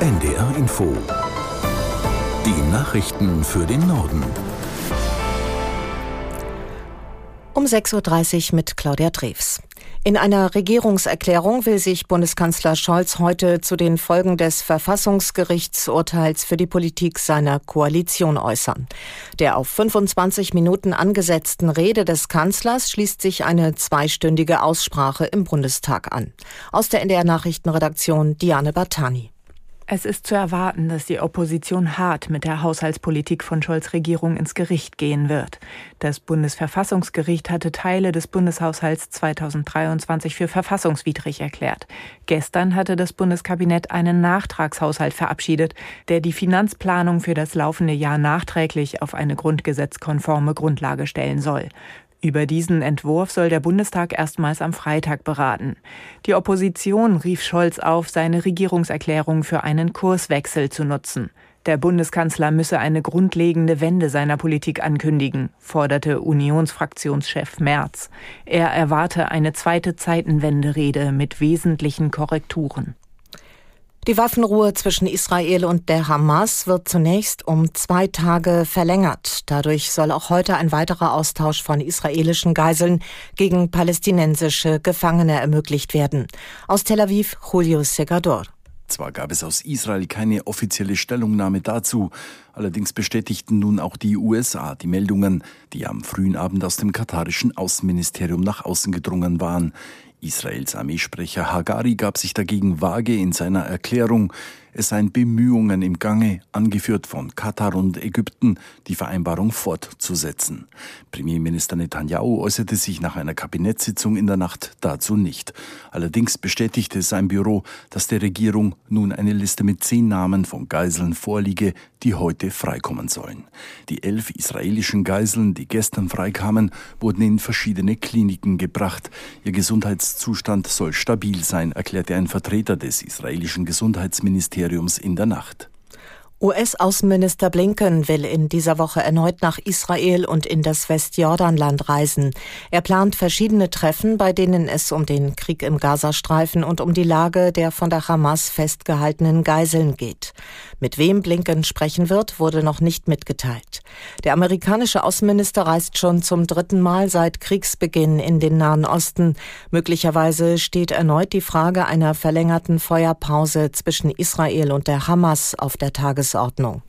NDR Info. Die Nachrichten für den Norden. Um 6.30 Uhr mit Claudia Drews. In einer Regierungserklärung will sich Bundeskanzler Scholz heute zu den Folgen des Verfassungsgerichtsurteils für die Politik seiner Koalition äußern. Der auf 25 Minuten angesetzten Rede des Kanzlers schließt sich eine zweistündige Aussprache im Bundestag an. Aus der NDR Nachrichtenredaktion Diane Bartani. Es ist zu erwarten, dass die Opposition hart mit der Haushaltspolitik von Scholz Regierung ins Gericht gehen wird. Das Bundesverfassungsgericht hatte Teile des Bundeshaushalts 2023 für verfassungswidrig erklärt. Gestern hatte das Bundeskabinett einen Nachtragshaushalt verabschiedet, der die Finanzplanung für das laufende Jahr nachträglich auf eine grundgesetzkonforme Grundlage stellen soll. Über diesen Entwurf soll der Bundestag erstmals am Freitag beraten. Die Opposition rief Scholz auf, seine Regierungserklärung für einen Kurswechsel zu nutzen. Der Bundeskanzler müsse eine grundlegende Wende seiner Politik ankündigen, forderte Unionsfraktionschef Merz. Er erwarte eine zweite Zeitenwenderede mit wesentlichen Korrekturen. Die Waffenruhe zwischen Israel und der Hamas wird zunächst um zwei Tage verlängert. Dadurch soll auch heute ein weiterer Austausch von israelischen Geiseln gegen palästinensische Gefangene ermöglicht werden. Aus Tel Aviv, Julio Segador. Zwar gab es aus Israel keine offizielle Stellungnahme dazu, allerdings bestätigten nun auch die USA die Meldungen, die am frühen Abend aus dem katarischen Außenministerium nach außen gedrungen waren. Israels Armeesprecher Hagari gab sich dagegen vage in seiner Erklärung, es seien Bemühungen im Gange, angeführt von Katar und Ägypten, die Vereinbarung fortzusetzen. Premierminister Netanyahu äußerte sich nach einer Kabinettssitzung in der Nacht dazu nicht. Allerdings bestätigte sein Büro, dass der Regierung nun eine Liste mit zehn Namen von Geiseln vorliege, die heute freikommen sollen. Die elf israelischen Geiseln, die gestern freikamen, wurden in verschiedene Kliniken gebracht. Ihr Gesundheitszustand soll stabil sein, erklärte ein Vertreter des israelischen Gesundheitsministeriums Ministeriums in der Nacht. US-Außenminister Blinken will in dieser Woche erneut nach Israel und in das Westjordanland reisen. Er plant verschiedene Treffen, bei denen es um den Krieg im Gazastreifen und um die Lage der von der Hamas festgehaltenen Geiseln geht. Mit wem Blinken sprechen wird, wurde noch nicht mitgeteilt. Der amerikanische Außenminister reist schon zum dritten Mal seit Kriegsbeginn in den Nahen Osten. Möglicherweise steht erneut die Frage einer verlängerten Feuerpause zwischen Israel und der Hamas auf der Tagesordnung. Tagesordnung.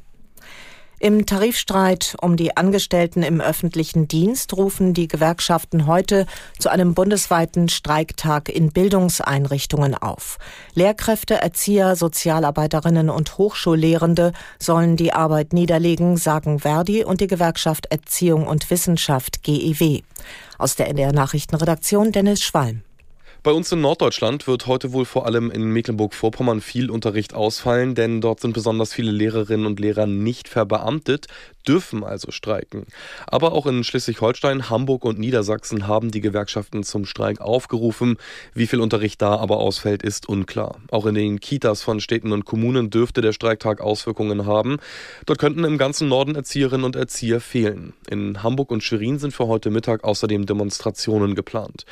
Im Tarifstreit um die Angestellten im öffentlichen Dienst rufen die Gewerkschaften heute zu einem bundesweiten Streiktag in Bildungseinrichtungen auf. Lehrkräfte, Erzieher, Sozialarbeiterinnen und Hochschullehrende sollen die Arbeit niederlegen, sagen Verdi und die Gewerkschaft Erziehung und Wissenschaft GEW. Aus der NDR Nachrichtenredaktion Dennis Schwalm. Bei uns in Norddeutschland wird heute wohl vor allem in Mecklenburg-Vorpommern viel Unterricht ausfallen, denn dort sind besonders viele Lehrerinnen und Lehrer nicht verbeamtet dürfen also streiken. Aber auch in Schleswig-Holstein, Hamburg und Niedersachsen haben die Gewerkschaften zum Streik aufgerufen. Wie viel Unterricht da aber ausfällt, ist unklar. Auch in den Kitas von Städten und Kommunen dürfte der Streiktag Auswirkungen haben. Dort könnten im ganzen Norden Erzieherinnen und Erzieher fehlen. In Hamburg und Schwerin sind für heute Mittag außerdem Demonstrationen geplant.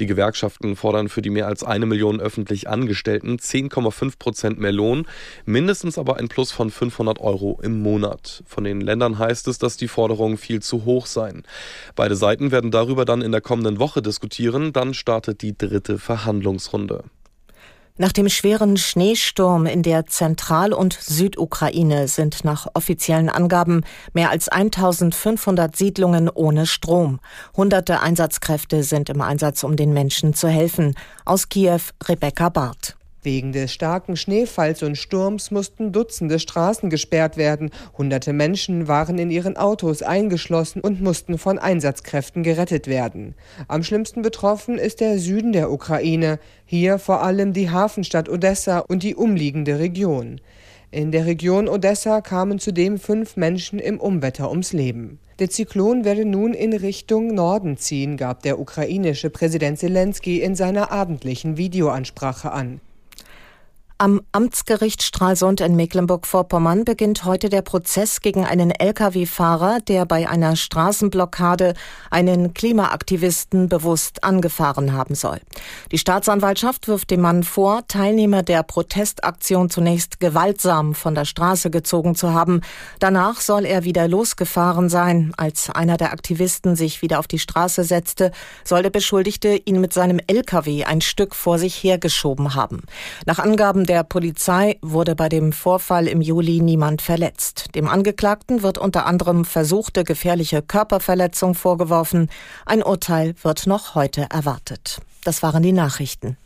Die Gewerkschaften fordern für die mehr als eine Million öffentlich Angestellten 10,5 Prozent mehr Lohn, mindestens aber ein Plus von 500 Euro im Monat. Von den Ländern heißt es, dass die Forderungen viel zu hoch seien. Beide Seiten werden darüber dann in der kommenden Woche diskutieren. Dann startet die dritte Verhandlungsrunde. Nach dem schweren Schneesturm in der Zentral- und Südukraine sind nach offiziellen Angaben mehr als 1500 Siedlungen ohne Strom. Hunderte Einsatzkräfte sind im Einsatz, um den Menschen zu helfen. Aus Kiew Rebecca Barth. Wegen des starken Schneefalls und Sturms mussten Dutzende Straßen gesperrt werden. Hunderte Menschen waren in ihren Autos eingeschlossen und mussten von Einsatzkräften gerettet werden. Am schlimmsten betroffen ist der Süden der Ukraine. Hier vor allem die Hafenstadt Odessa und die umliegende Region. In der Region Odessa kamen zudem fünf Menschen im Umwetter ums Leben. Der Zyklon werde nun in Richtung Norden ziehen, gab der ukrainische Präsident Zelensky in seiner abendlichen Videoansprache an. Am Amtsgericht Stralsund in Mecklenburg-Vorpommern beginnt heute der Prozess gegen einen Lkw-Fahrer, der bei einer Straßenblockade einen Klimaaktivisten bewusst angefahren haben soll. Die Staatsanwaltschaft wirft dem Mann vor, Teilnehmer der Protestaktion zunächst gewaltsam von der Straße gezogen zu haben. Danach soll er wieder losgefahren sein. Als einer der Aktivisten sich wieder auf die Straße setzte, soll der Beschuldigte ihn mit seinem Lkw ein Stück vor sich hergeschoben haben. Nach Angaben der Polizei wurde bei dem Vorfall im Juli niemand verletzt. Dem Angeklagten wird unter anderem versuchte gefährliche Körperverletzung vorgeworfen. Ein Urteil wird noch heute erwartet. Das waren die Nachrichten.